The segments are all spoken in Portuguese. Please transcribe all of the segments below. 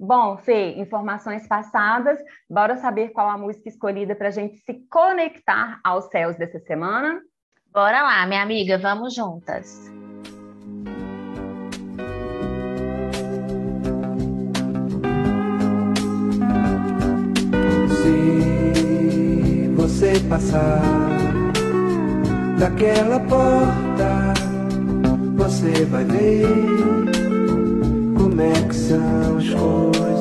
Bom, Fê, informações passadas, bora saber qual a música escolhida para a gente se conectar aos céus dessa semana? Bora lá, minha amiga, vamos juntas. Se você passar daquela porta, você vai ver como é que são as coisas?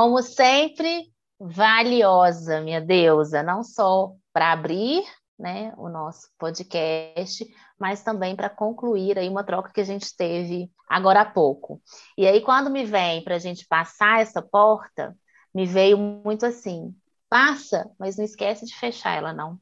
Como sempre, valiosa, minha deusa, não só para abrir né, o nosso podcast, mas também para concluir aí uma troca que a gente teve agora há pouco. E aí, quando me vem para a gente passar essa porta, me veio muito assim: passa, mas não esquece de fechar ela, não.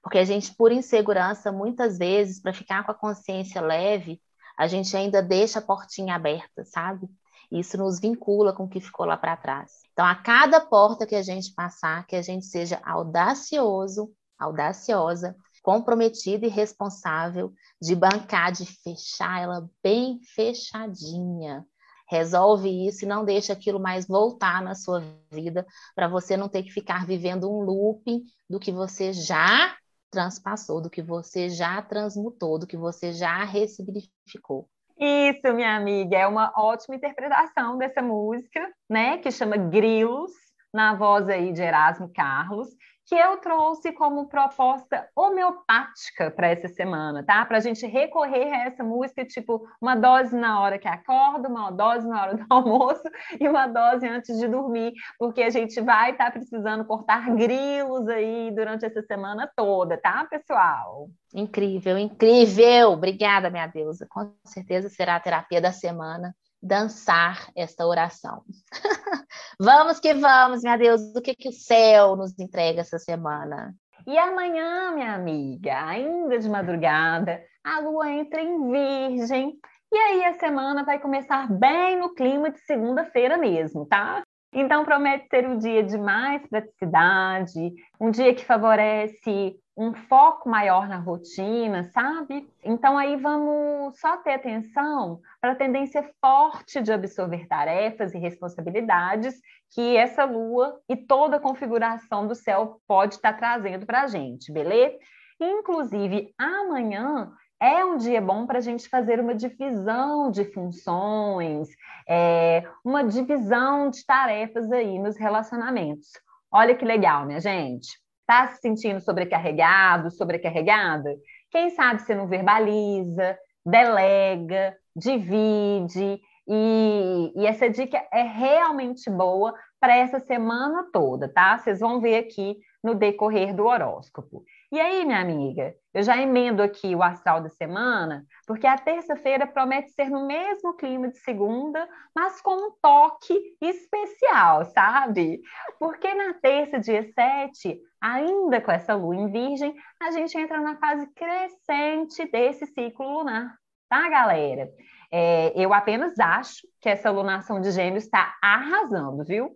Porque a gente, por insegurança, muitas vezes, para ficar com a consciência leve, a gente ainda deixa a portinha aberta, sabe? Isso nos vincula com o que ficou lá para trás. Então, a cada porta que a gente passar, que a gente seja audacioso audaciosa, comprometida e responsável de bancar, de fechar ela bem fechadinha. Resolve isso e não deixa aquilo mais voltar na sua vida para você não ter que ficar vivendo um looping do que você já transpassou, do que você já transmutou, do que você já ressignificou. Isso, minha amiga, é uma ótima interpretação dessa música, né, que chama Grilos, na voz aí de Erasmo Carlos, que eu trouxe como proposta homeopática para essa semana, tá? Para a gente recorrer a essa música, tipo, uma dose na hora que acorda, uma dose na hora do almoço e uma dose antes de dormir, porque a gente vai estar tá precisando cortar grilos aí durante essa semana toda, tá, pessoal? Incrível, incrível! Obrigada, minha deusa. Com certeza será a terapia da semana dançar esta oração. vamos que vamos, minha Deus, o que, que o céu nos entrega essa semana? E amanhã, minha amiga, ainda de madrugada, a lua entra em Virgem. E aí a semana vai começar bem no clima de segunda-feira mesmo, tá? Então promete ser um dia de mais praticidade, um dia que favorece um foco maior na rotina, sabe? Então aí vamos só ter atenção para a tendência forte de absorver tarefas e responsabilidades que essa lua e toda a configuração do céu pode estar tá trazendo para a gente, beleza? Inclusive, amanhã é um dia bom para a gente fazer uma divisão de funções, é, uma divisão de tarefas aí nos relacionamentos Olha que legal, minha gente. Tá se sentindo sobrecarregado, sobrecarregada? Quem sabe você não verbaliza, delega, divide, e, e, essa dica é realmente boa para essa semana toda, tá? Vocês vão ver aqui no decorrer do horóscopo. E aí, minha amiga, eu já emendo aqui o astral da semana, porque a terça-feira promete ser no mesmo clima de segunda, mas com um toque especial, sabe? Porque na terça, dia 7, ainda com essa lua em virgem, a gente entra na fase crescente desse ciclo lunar, tá, galera? É, eu apenas acho que essa lunação de gêmeos está arrasando, viu?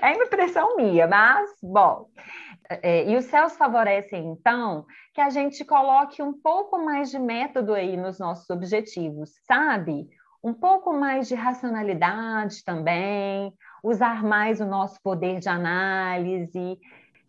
É impressão minha, mas, bom. É, e os céus favorecem, então, que a gente coloque um pouco mais de método aí nos nossos objetivos, sabe? Um pouco mais de racionalidade também, usar mais o nosso poder de análise,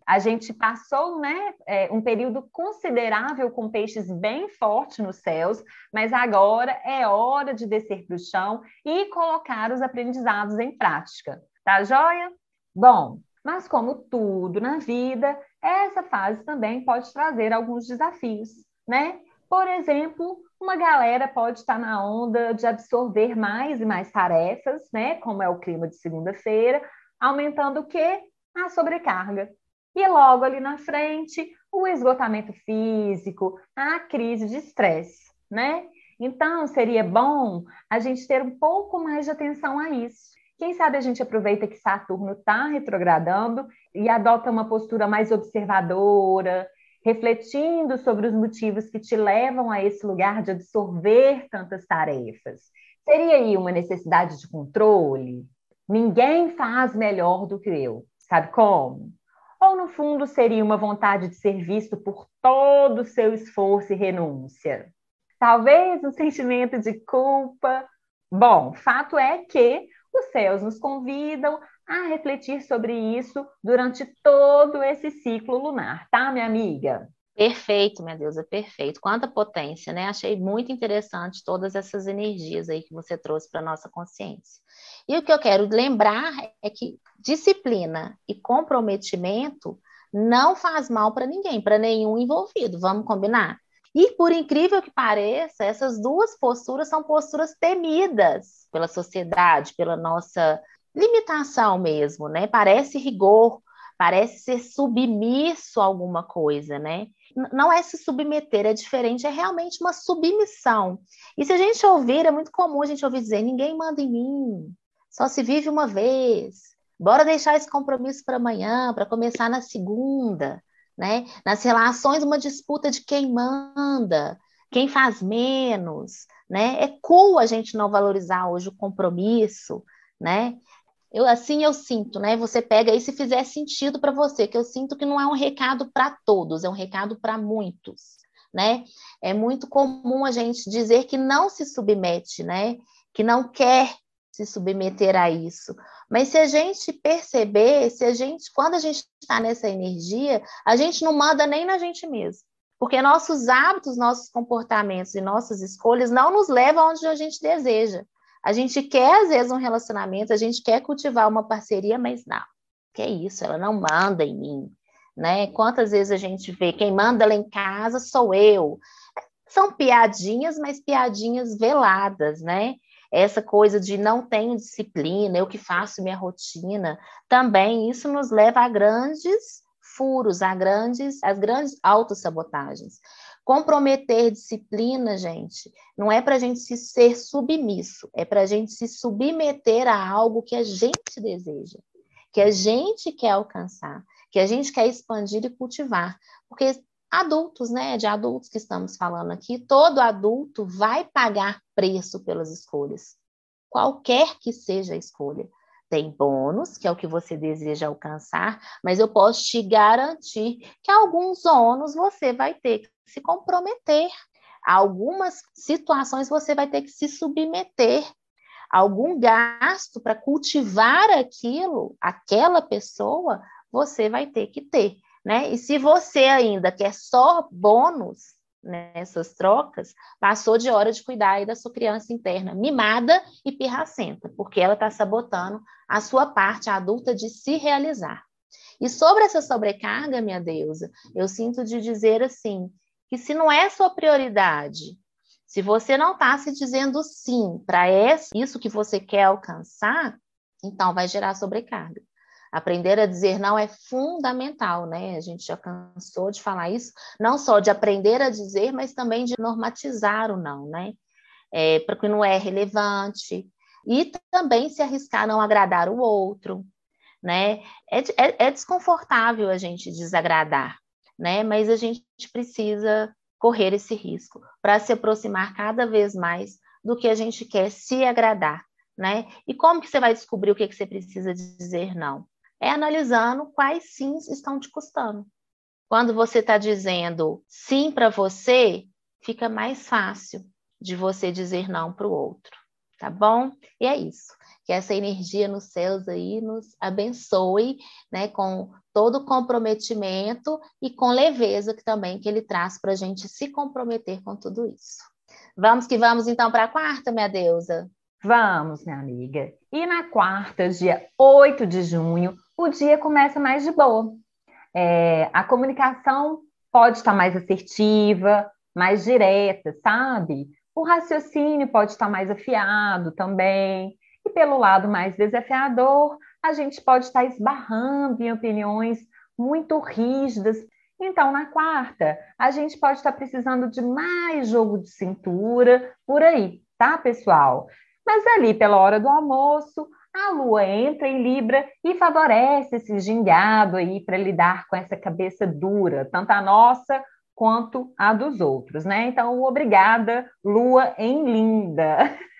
a gente passou né, é, um período considerável com peixes bem forte nos céus, mas agora é hora de descer para o chão e colocar os aprendizados em prática. Tá joia? Bom, mas como tudo na vida, essa fase também pode trazer alguns desafios, né? Por exemplo, uma galera pode estar na onda de absorver mais e mais tarefas, né? Como é o clima de segunda-feira, aumentando o quê? A sobrecarga. E logo ali na frente, o esgotamento físico, a crise de estresse, né? Então, seria bom a gente ter um pouco mais de atenção a isso. Quem sabe a gente aproveita que Saturno está retrogradando e adota uma postura mais observadora, refletindo sobre os motivos que te levam a esse lugar de absorver tantas tarefas. Seria aí uma necessidade de controle? Ninguém faz melhor do que eu. Sabe como? Ou, no fundo, seria uma vontade de ser visto por todo o seu esforço e renúncia? Talvez um sentimento de culpa. Bom, fato é que os céus nos convidam a refletir sobre isso durante todo esse ciclo lunar, tá, minha amiga? Perfeito, minha deusa, perfeito. Quanta potência, né? Achei muito interessante todas essas energias aí que você trouxe para nossa consciência. E o que eu quero lembrar é que disciplina e comprometimento não faz mal para ninguém, para nenhum envolvido. Vamos combinar? E por incrível que pareça, essas duas posturas são posturas temidas pela sociedade, pela nossa limitação mesmo, né? Parece rigor, parece ser submisso a alguma coisa, né? Não é se submeter, é diferente, é realmente uma submissão. E se a gente ouvir, é muito comum a gente ouvir dizer: ninguém manda em mim, só se vive uma vez. Bora deixar esse compromisso para amanhã, para começar na segunda, né? Nas relações, uma disputa de quem manda, quem faz menos, né? É cool a gente não valorizar hoje o compromisso, né? Eu assim eu sinto, né? Você pega aí se fizer sentido para você, que eu sinto que não é um recado para todos, é um recado para muitos, né? É muito comum a gente dizer que não se submete, né? Que não quer se submeter a isso. Mas se a gente perceber, se a gente, quando a gente está nessa energia, a gente não manda nem na gente mesmo. Porque nossos hábitos, nossos comportamentos e nossas escolhas não nos levam onde a gente deseja. A gente quer, às vezes, um relacionamento, a gente quer cultivar uma parceria, mas não. Que é isso, ela não manda em mim. Né? Quantas vezes a gente vê quem manda lá em casa sou eu. São piadinhas, mas piadinhas veladas, né? Essa coisa de não tenho disciplina, eu que faço minha rotina, também isso nos leva a grandes furos, a grandes, as grandes autossabotagens. Comprometer disciplina, gente, não é para a gente se ser submisso, é para a gente se submeter a algo que a gente deseja, que a gente quer alcançar, que a gente quer expandir e cultivar. Porque adultos, né, de adultos que estamos falando aqui, todo adulto vai pagar preço pelas escolhas, qualquer que seja a escolha. Tem bônus, que é o que você deseja alcançar, mas eu posso te garantir que alguns ônus você vai ter que se comprometer. Algumas situações você vai ter que se submeter. Algum gasto para cultivar aquilo, aquela pessoa, você vai ter que ter. Né? E se você ainda quer só bônus, nessas trocas, passou de hora de cuidar aí da sua criança interna, mimada e pirracenta, porque ela está sabotando a sua parte adulta de se realizar. E sobre essa sobrecarga, minha deusa, eu sinto de dizer assim, que se não é sua prioridade, se você não está se dizendo sim para isso que você quer alcançar, então vai gerar sobrecarga. Aprender a dizer não é fundamental, né? A gente já cansou de falar isso, não só de aprender a dizer, mas também de normatizar o não, né? É, porque não é relevante. E também se arriscar a não agradar o outro, né? É, é, é desconfortável a gente desagradar, né? Mas a gente precisa correr esse risco para se aproximar cada vez mais do que a gente quer se agradar, né? E como que você vai descobrir o que, que você precisa dizer não? É analisando quais sims estão te custando. Quando você está dizendo sim para você, fica mais fácil de você dizer não para o outro, tá bom? E é isso que essa energia nos céus aí nos abençoe, né, com todo o comprometimento e com leveza que também que ele traz para a gente se comprometer com tudo isso. Vamos que vamos então para a quarta, minha deusa? Vamos, minha amiga. E na quarta, dia 8 de junho, o dia começa mais de boa. É, a comunicação pode estar mais assertiva, mais direta, sabe? O raciocínio pode estar mais afiado também. E pelo lado mais desafiador, a gente pode estar esbarrando em opiniões muito rígidas. Então, na quarta, a gente pode estar precisando de mais jogo de cintura por aí, tá, pessoal? Mas ali, pela hora do almoço, a lua entra em Libra e favorece esse gingado aí para lidar com essa cabeça dura, tanto a nossa quanto a dos outros, né? Então, obrigada, lua em linda.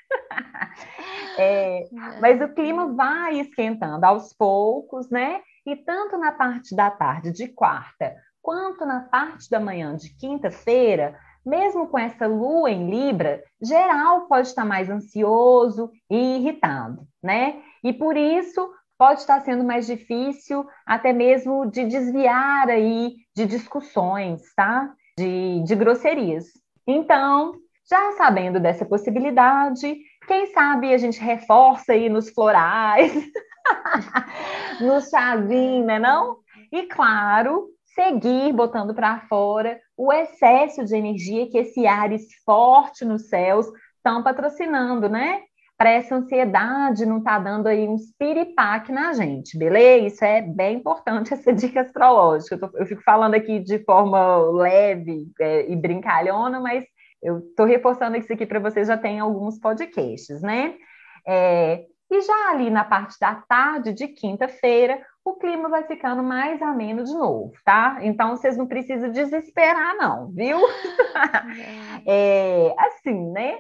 É, mas o clima vai esquentando aos poucos, né? E tanto na parte da tarde de quarta, quanto na parte da manhã de quinta-feira, mesmo com essa lua em Libra, geral pode estar mais ansioso e irritado, né? E por isso pode estar sendo mais difícil até mesmo de desviar aí de discussões, tá? De, de grosserias. Então, já sabendo dessa possibilidade, quem sabe a gente reforça aí nos florais, no chazinho, né não? E claro, seguir botando para fora o excesso de energia que esse Ares forte nos céus estão patrocinando, né? Para essa ansiedade não tá dando aí um piripaque na gente, beleza? Isso é bem importante, essa dica astrológica. Eu, tô, eu fico falando aqui de forma leve é, e brincalhona, mas eu estou reforçando isso aqui para vocês, já tem alguns podcasts, né? É, e já ali na parte da tarde de quinta-feira, o clima vai ficando mais ameno de novo, tá? Então vocês não precisam desesperar, não, viu? é, assim, né?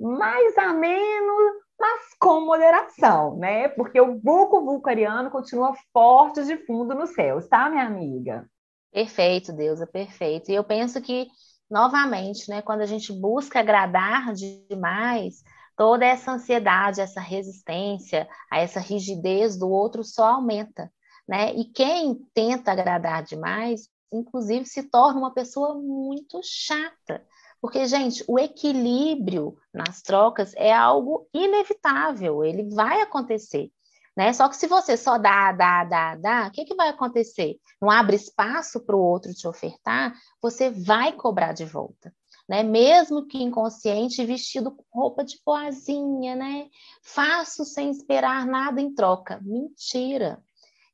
Mais ameno, mas com moderação, né? Porque o vulco vulcariano continua forte de fundo nos céus, tá, minha amiga? Perfeito, Deusa, perfeito. E eu penso que novamente, né, quando a gente busca agradar demais, toda essa ansiedade, essa resistência a essa rigidez do outro só aumenta, né? E quem tenta agradar demais, inclusive se torna uma pessoa muito chata. Porque, gente, o equilíbrio nas trocas é algo inevitável, ele vai acontecer. Né? Só que se você só dá, dá, dá, dá, o que, que vai acontecer? Não abre espaço para o outro te ofertar, você vai cobrar de volta. Né? Mesmo que inconsciente, vestido com roupa de boazinha, né? Faço sem esperar nada em troca. Mentira.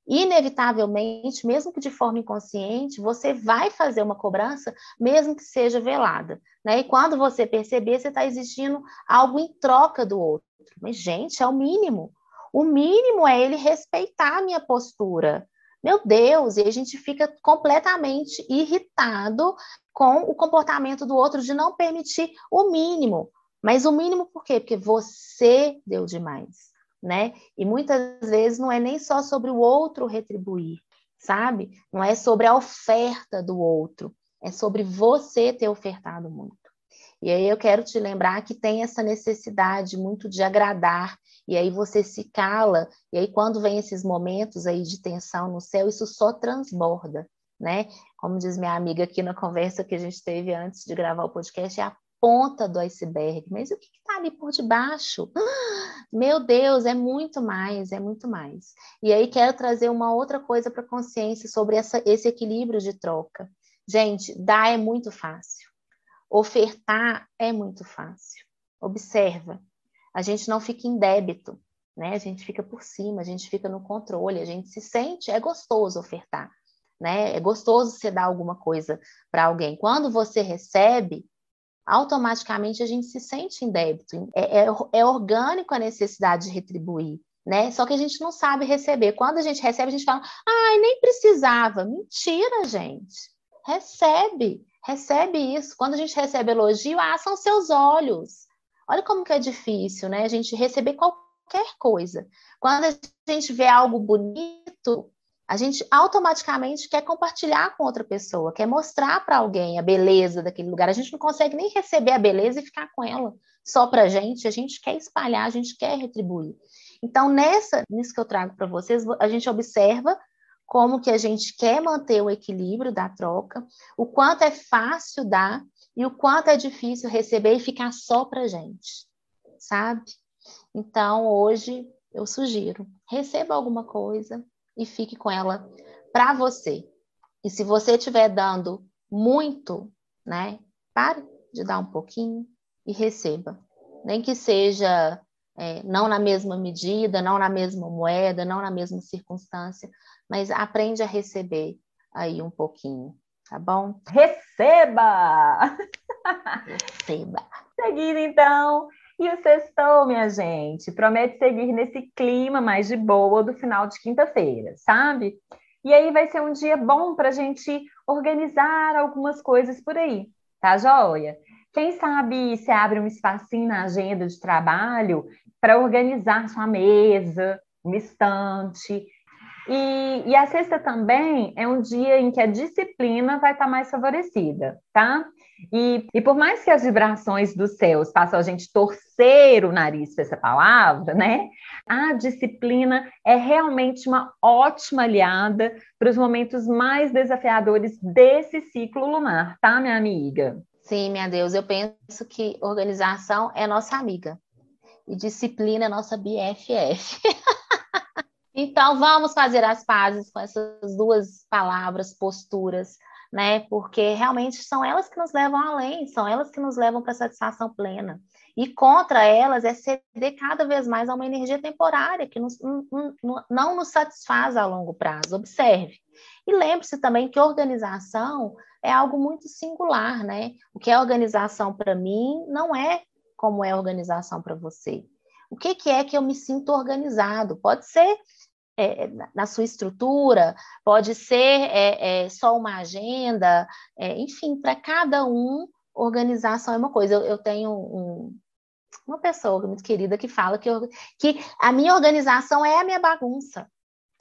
Inevitavelmente, mesmo que de forma inconsciente, você vai fazer uma cobrança, mesmo que seja velada. Né? E quando você perceber, você está exigindo algo em troca do outro. Mas, gente, é o mínimo. O mínimo é ele respeitar a minha postura. Meu Deus, e a gente fica completamente irritado com o comportamento do outro de não permitir o mínimo. Mas o mínimo por quê? Porque você deu demais, né? E muitas vezes não é nem só sobre o outro retribuir, sabe? Não é sobre a oferta do outro, é sobre você ter ofertado muito. E aí eu quero te lembrar que tem essa necessidade muito de agradar e aí você se cala, e aí quando vem esses momentos aí de tensão no céu, isso só transborda, né? Como diz minha amiga aqui na conversa que a gente teve antes de gravar o podcast, é a ponta do iceberg, mas o que está ali por debaixo? Meu Deus, é muito mais, é muito mais. E aí quero trazer uma outra coisa para a consciência sobre essa, esse equilíbrio de troca. Gente, dar é muito fácil. Ofertar é muito fácil. Observa, a gente não fica em débito, né? A gente fica por cima, a gente fica no controle, a gente se sente, é gostoso ofertar, né? É gostoso você dar alguma coisa para alguém. Quando você recebe, automaticamente a gente se sente em débito. É, é, é, orgânico a necessidade de retribuir, né? Só que a gente não sabe receber. Quando a gente recebe, a gente fala, ai, nem precisava. Mentira, gente. Recebe, recebe isso. Quando a gente recebe elogio, ah, são seus olhos. Olha como que é difícil, né? A gente receber qualquer coisa. Quando a gente vê algo bonito, a gente automaticamente quer compartilhar com outra pessoa, quer mostrar para alguém a beleza daquele lugar. A gente não consegue nem receber a beleza e ficar com ela só para gente. A gente quer espalhar, a gente quer retribuir. Então, nessa, nisso que eu trago para vocês, a gente observa como que a gente quer manter o equilíbrio da troca, o quanto é fácil dar e o quanto é difícil receber e ficar só para gente, sabe? Então, hoje eu sugiro, receba alguma coisa e fique com ela para você. E se você estiver dando muito, né, pare de dar um pouquinho e receba. Nem que seja é, não na mesma medida, não na mesma moeda, não na mesma circunstância, mas aprende a receber aí um pouquinho, tá bom? Receba! Receba! Seguindo então, e o sextou, minha gente, promete seguir nesse clima mais de boa do final de quinta-feira, sabe? E aí vai ser um dia bom para a gente organizar algumas coisas por aí, tá joia? Quem sabe se abre um espacinho na agenda de trabalho para organizar sua mesa, uma estante, e, e, a sexta também é um dia em que a disciplina vai estar mais favorecida, tá? E, e por mais que as vibrações dos céus façam a gente torcer o nariz para essa palavra, né? A disciplina é realmente uma ótima aliada para os momentos mais desafiadores desse ciclo lunar, tá, minha amiga? Sim, minha Deus, eu penso que organização é nossa amiga e disciplina é nossa BFF. Então, vamos fazer as pazes com essas duas palavras, posturas, né? Porque realmente são elas que nos levam além, são elas que nos levam para a satisfação plena. E contra elas é ceder cada vez mais a uma energia temporária que nos, não nos satisfaz a longo prazo. Observe. E lembre-se também que organização é algo muito singular, né? O que é organização para mim não é como é organização para você. O que, que é que eu me sinto organizado? Pode ser é, na sua estrutura, pode ser é, é, só uma agenda, é, enfim, para cada um, organização é uma coisa. Eu, eu tenho um, uma pessoa muito querida que fala que, eu, que a minha organização é a minha bagunça.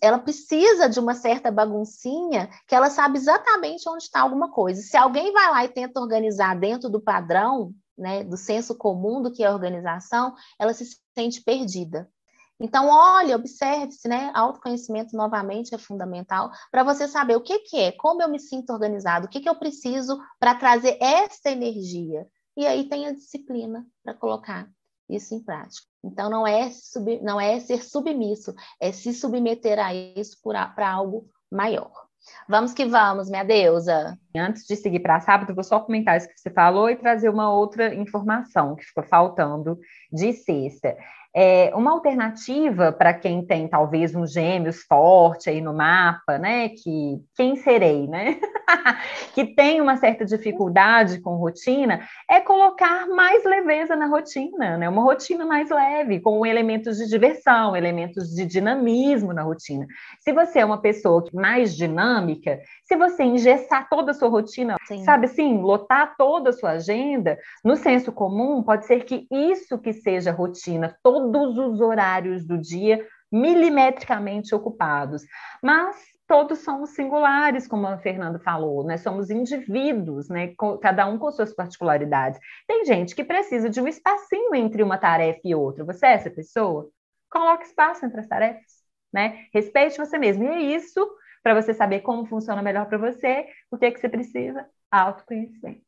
Ela precisa de uma certa baguncinha que ela sabe exatamente onde está alguma coisa. Se alguém vai lá e tenta organizar dentro do padrão, né, do senso comum do que é organização, ela se sente perdida. Então, olhe, observe-se, né? Autoconhecimento novamente é fundamental para você saber o que, que é, como eu me sinto organizado, o que, que eu preciso para trazer esta energia. E aí tem a disciplina para colocar isso em prática. Então, não é, sub, não é ser submisso, é se submeter a isso para algo maior. Vamos que vamos, minha deusa. Antes de seguir para sábado, vou só comentar isso que você falou e trazer uma outra informação que ficou faltando de sexta. É, uma alternativa para quem tem talvez um gêmeos forte aí no mapa, né? Que quem serei, né? que tem uma certa dificuldade com rotina, é colocar mais leveza na rotina, né? Uma rotina mais leve, com elementos de diversão, elementos de dinamismo na rotina. Se você é uma pessoa mais dinâmica, se você engessar toda a sua rotina, Sim. sabe assim, lotar toda a sua agenda, no senso comum, pode ser que isso que seja rotina, todos os horários do dia milimetricamente ocupados. Mas todos somos singulares, como a Fernanda falou, né? Somos indivíduos, né? Cada um com suas particularidades. Tem gente que precisa de um espacinho entre uma tarefa e outra. Você é essa pessoa? Coloque espaço entre as tarefas, né? Respeite você mesmo. E é isso para você saber como funciona melhor para você, o que é que você precisa? Autoconhecimento.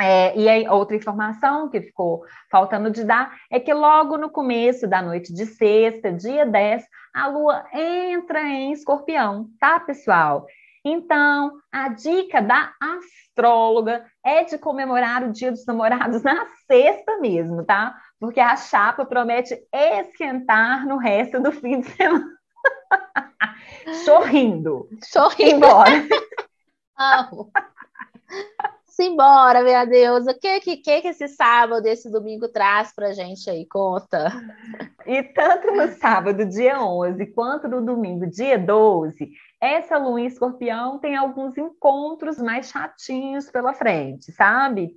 É, e aí, outra informação que ficou faltando de dar é que logo no começo da noite de sexta, dia 10, a lua entra em escorpião, tá, pessoal? Então, a dica da astróloga é de comemorar o Dia dos Namorados na sexta mesmo, tá? Porque a chapa promete esquentar no resto do fim de semana. Sorrindo. Sorrindo. Embora. Amo. Simbora, minha Deus. O que, que, que esse sábado, esse domingo traz pra gente aí? Conta. E tanto no sábado, dia 11, quanto no domingo, dia 12, essa lua em escorpião tem alguns encontros mais chatinhos pela frente, sabe?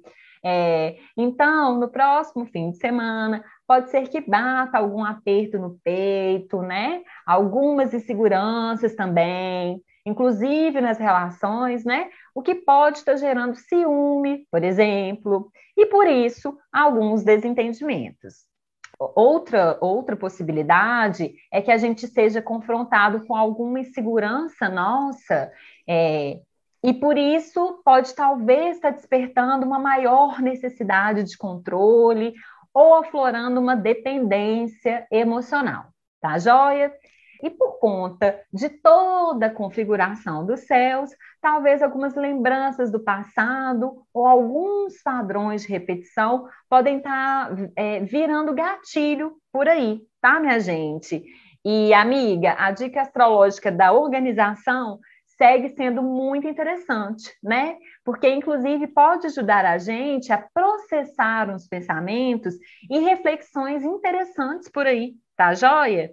É, então, no próximo fim de semana, pode ser que bata algum aperto no peito, né? Algumas inseguranças também inclusive nas relações, né? O que pode estar gerando ciúme, por exemplo, e por isso alguns desentendimentos. Outra, outra possibilidade é que a gente seja confrontado com alguma insegurança nossa, é, e por isso pode talvez estar despertando uma maior necessidade de controle ou aflorando uma dependência emocional, tá joia? E por conta de toda a configuração dos céus, talvez algumas lembranças do passado ou alguns padrões de repetição podem estar tá, é, virando gatilho por aí, tá, minha gente? E, amiga, a dica astrológica da organização segue sendo muito interessante, né? Porque, inclusive, pode ajudar a gente a processar uns pensamentos e reflexões interessantes por aí, tá joia?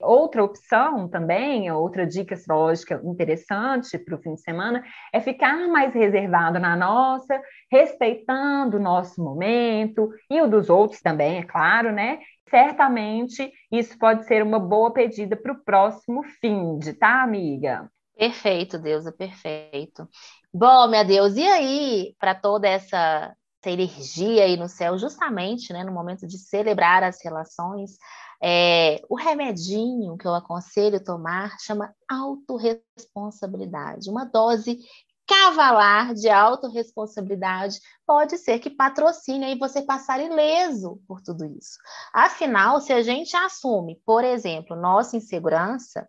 Outra opção também, outra dica astrológica interessante para o fim de semana, é ficar mais reservado na nossa, respeitando o nosso momento e o dos outros também, é claro, né? Certamente isso pode ser uma boa pedida para o próximo fim de, tá, amiga? Perfeito, Deusa, perfeito. Bom, minha Deus, e aí, para toda essa, essa energia aí no céu, justamente né, no momento de celebrar as relações, é, o remedinho que eu aconselho tomar chama autorresponsabilidade, uma dose cavalar de autorresponsabilidade pode ser que patrocine aí você passar ileso por tudo isso. Afinal, se a gente assume, por exemplo, nossa insegurança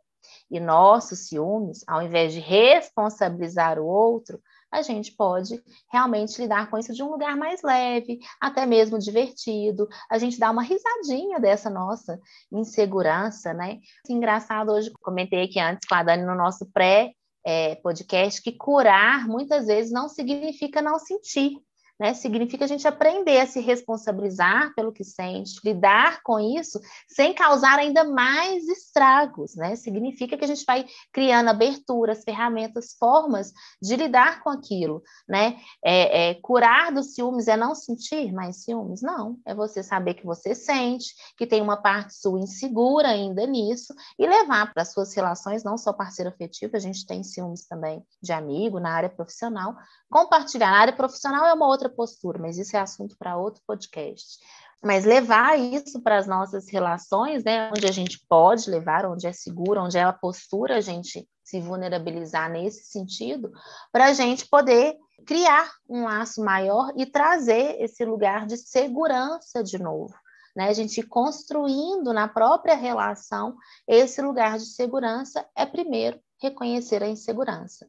e nossos ciúmes, ao invés de responsabilizar o outro, a gente pode realmente lidar com isso de um lugar mais leve, até mesmo divertido. A gente dá uma risadinha dessa nossa insegurança, né? Engraçado, hoje comentei aqui antes com a Dani no nosso pré é, podcast que curar muitas vezes não significa não sentir né? Significa a gente aprender a se responsabilizar pelo que sente, lidar com isso sem causar ainda mais estragos, né? Significa que a gente vai criando aberturas, ferramentas, formas de lidar com aquilo, né? É, é, curar dos ciúmes é não sentir mais ciúmes? Não, é você saber que você sente, que tem uma parte sua insegura ainda nisso e levar para suas relações, não só parceiro afetivo, a gente tem ciúmes também de amigo na área profissional, compartilhar. Na área profissional é uma outra outra postura, mas isso é assunto para outro podcast. Mas levar isso para as nossas relações, né, onde a gente pode levar, onde é seguro, onde é a postura a gente se vulnerabilizar nesse sentido, para a gente poder criar um laço maior e trazer esse lugar de segurança de novo. Né? A gente construindo na própria relação esse lugar de segurança é primeiro reconhecer a insegurança.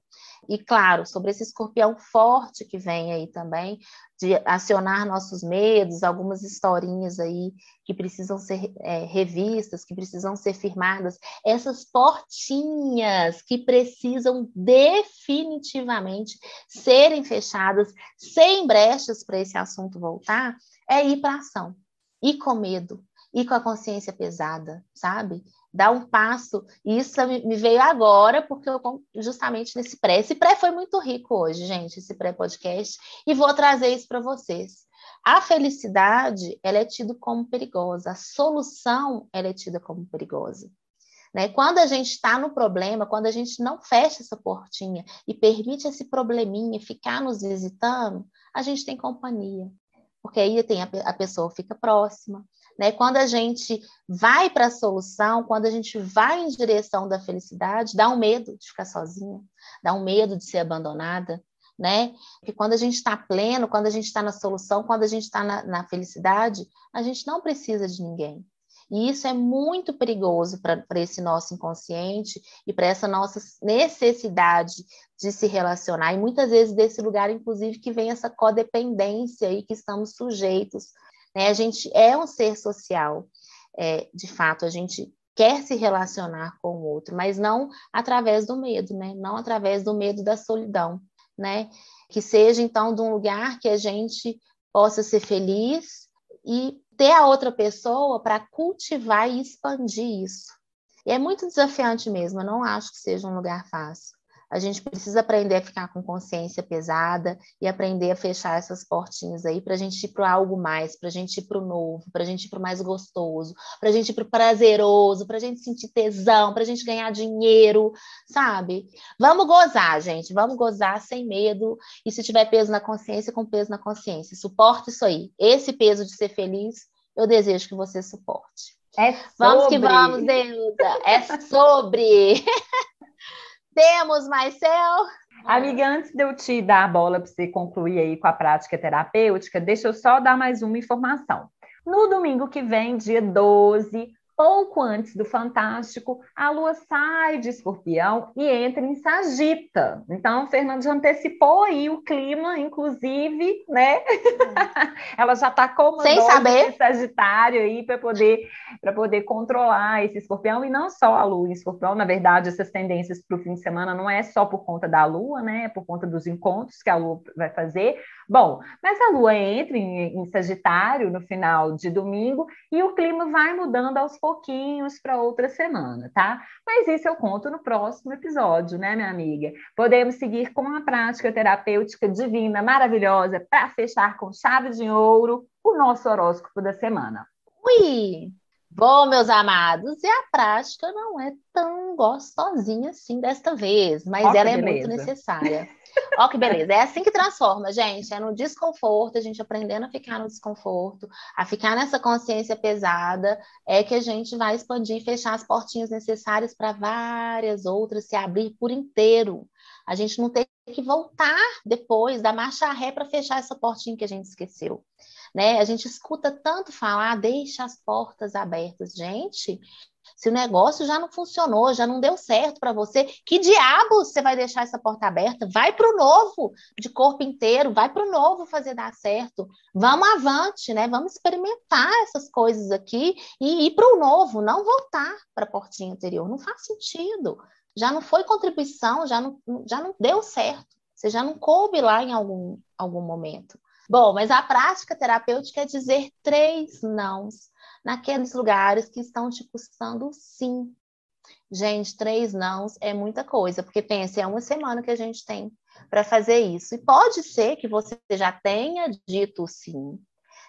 E claro, sobre esse escorpião forte que vem aí também, de acionar nossos medos, algumas historinhas aí que precisam ser é, revistas, que precisam ser firmadas, essas portinhas que precisam definitivamente serem fechadas, sem brechas para esse assunto voltar, é ir para ação. Ir com medo, ir com a consciência pesada, sabe? Dar um passo. E isso me veio agora, porque eu justamente nesse pré. Esse pré foi muito rico hoje, gente, esse pré-podcast, e vou trazer isso para vocês. A felicidade, ela é tida como perigosa, a solução, ela é tida como perigosa. Né? Quando a gente está no problema, quando a gente não fecha essa portinha e permite esse probleminha ficar nos visitando, a gente tem companhia. Porque aí tem a, a pessoa fica próxima, né? Quando a gente vai para a solução, quando a gente vai em direção da felicidade, dá um medo de ficar sozinha, dá um medo de ser abandonada, né? Que quando a gente está pleno, quando a gente está na solução, quando a gente está na, na felicidade, a gente não precisa de ninguém. E isso é muito perigoso para esse nosso inconsciente e para essa nossa necessidade de se relacionar. E muitas vezes desse lugar, inclusive, que vem essa codependência e que estamos sujeitos. Né? A gente é um ser social, é, de fato, a gente quer se relacionar com o outro, mas não através do medo, né? Não através do medo da solidão, né? Que seja então de um lugar que a gente possa ser feliz e ter a outra pessoa para cultivar e expandir isso. E é muito desafiante mesmo, eu não acho que seja um lugar fácil. A gente precisa aprender a ficar com consciência pesada e aprender a fechar essas portinhas aí para a gente ir para algo mais, para a gente ir para o novo, para a gente ir para o mais gostoso, para a gente ir para o prazeroso, para a gente sentir tesão, para a gente ganhar dinheiro, sabe? Vamos gozar, gente, vamos gozar sem medo e se tiver peso na consciência, com peso na consciência. Suporta isso aí. Esse peso de ser feliz, eu desejo que você suporte. É sobre. Vamos que vamos, Deusa. É sobre. Temos, Marcel? Amiga, antes de eu te dar a bola para você concluir aí com a prática terapêutica, deixa eu só dar mais uma informação. No domingo que vem, dia 12, pouco antes do Fantástico, a Lua sai de Escorpião e entra em Sagita. Então, Fernando já antecipou aí o clima, inclusive, né? Ela já está comandando esse Sagitário aí para poder, poder controlar esse Escorpião e não só a Lua em Escorpião. Na verdade, essas tendências para o fim de semana não é só por conta da Lua, né? É por conta dos encontros que a Lua vai fazer. Bom, mas a Lua entra em, em Sagitário no final de domingo e o clima vai mudando aos pouquinhos para outra semana, tá? Mas isso eu conto no próximo episódio, né, minha amiga? Podemos seguir com a prática terapêutica divina, maravilhosa, para fechar com chave de ouro o nosso horóscopo da semana. Ui! Bom, meus amados, e a prática não é tão gostosinha assim desta vez, mas oh, ela é beleza. muito necessária. Ó, que beleza. É assim que transforma, gente. É no desconforto, a gente aprendendo a ficar no desconforto, a ficar nessa consciência pesada, é que a gente vai expandir e fechar as portinhas necessárias para várias outras se abrir por inteiro. A gente não tem que voltar depois da marcha ré para fechar essa portinha que a gente esqueceu né? A gente escuta tanto falar, deixa as portas abertas. Gente, se o negócio já não funcionou, já não deu certo para você, que diabo você vai deixar essa porta aberta? Vai para o novo, de corpo inteiro, vai para o novo fazer dar certo. Vamos avante, né? Vamos experimentar essas coisas aqui e ir para o novo, não voltar para a portinha anterior. Não faz sentido. Já não foi contribuição, já não, já não deu certo. Você já não coube lá em algum, algum momento. Bom, mas a prática terapêutica é dizer três nãos naqueles lugares que estão te custando sim. Gente, três nãos é muita coisa, porque pense, é uma semana que a gente tem para fazer isso. E pode ser que você já tenha dito sim,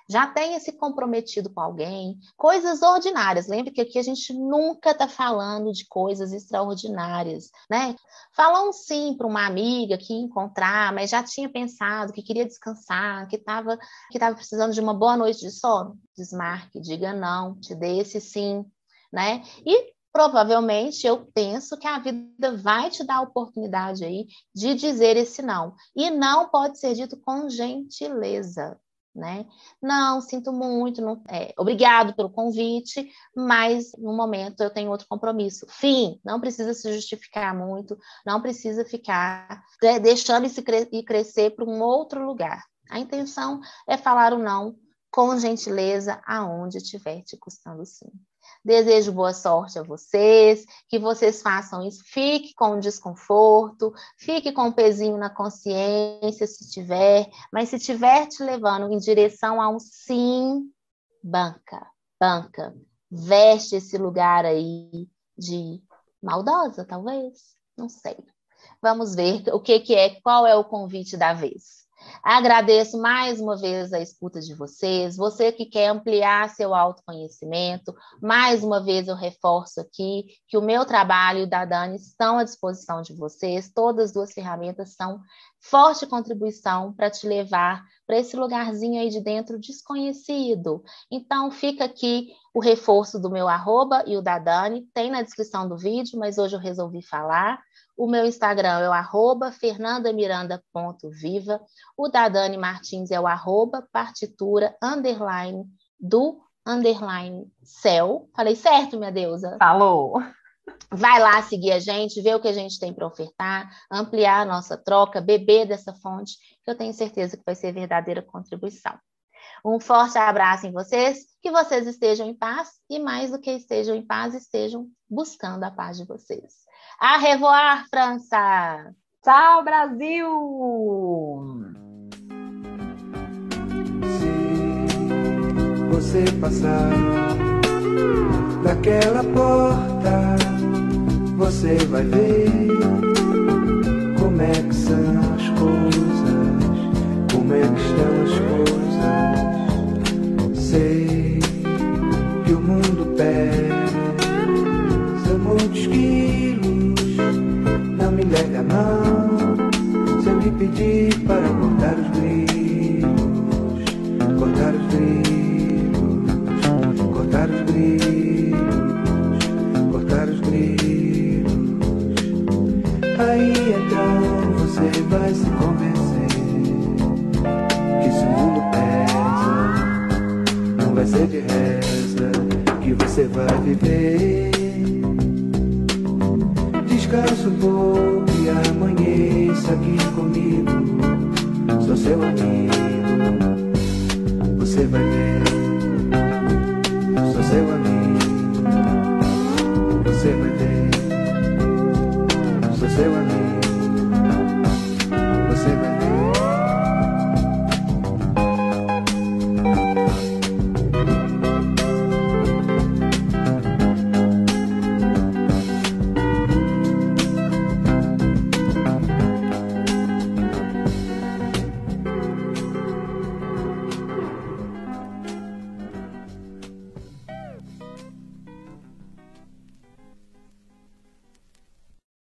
já tenha se comprometido com alguém, coisas ordinárias. Lembre que aqui a gente nunca está falando de coisas extraordinárias, né? Fala um sim para uma amiga que ia encontrar, mas já tinha pensado que queria descansar, que estava que tava precisando de uma boa noite de sono. Desmarque, diga não, te dê esse sim, né? E provavelmente eu penso que a vida vai te dar a oportunidade aí de dizer esse não. E não pode ser dito com gentileza né? Não, sinto muito, não, é, obrigado pelo convite, mas no momento eu tenho outro compromisso. Fim, não precisa se justificar muito, não precisa ficar é, deixando isso ir crescer para um outro lugar. A intenção é falar o não com gentileza aonde estiver te custando sim. Desejo boa sorte a vocês, que vocês façam isso. Fique com desconforto, fique com o pezinho na consciência, se tiver, mas se estiver te levando em direção a um sim, banca, banca. Veste esse lugar aí de maldosa, talvez, não sei. Vamos ver o que, que é, qual é o convite da vez. Agradeço mais uma vez a escuta de vocês. Você que quer ampliar seu autoconhecimento, mais uma vez eu reforço aqui que o meu trabalho e o da Dani estão à disposição de vocês. Todas as duas ferramentas são forte contribuição para te levar para esse lugarzinho aí de dentro desconhecido. Então, fica aqui o reforço do meu arroba e o da Dani, tem na descrição do vídeo, mas hoje eu resolvi falar. O meu Instagram é o arroba fernandamiranda.viva. O da Dani Martins é o arroba partitura underline do underline céu. Falei certo, minha deusa? Falou! Vai lá seguir a gente, ver o que a gente tem para ofertar, ampliar a nossa troca, beber dessa fonte, que eu tenho certeza que vai ser verdadeira contribuição. Um forte abraço em vocês, que vocês estejam em paz e, mais do que estejam em paz, estejam buscando a paz de vocês. A revoar, França! Tchau, Brasil! Se você passar daquela porta você vai ver como é que são as coisas, como é que estão as coisas. Sei que o mundo pesa muitos quilos, me nega não, se eu lhe pedir para cortar os brilhos, cortar os brilhos, cortar os brilhos, cortar os brilhos. Aí então você vai se convencer que se o mundo pesa, não vai ser de reza que você vai viver. Descansa um pouco e amanheça aqui comigo. Sou seu amigo, você vai ver.